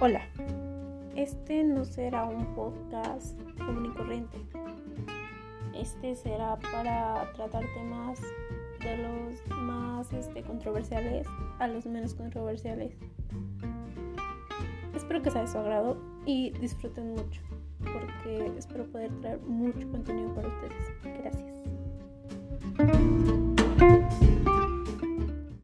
Hola, este no será un podcast común y corriente. Este será para tratar temas de los más este, controversiales a los menos controversiales. Espero que sea de su agrado y disfruten mucho, porque espero poder traer mucho contenido para ustedes.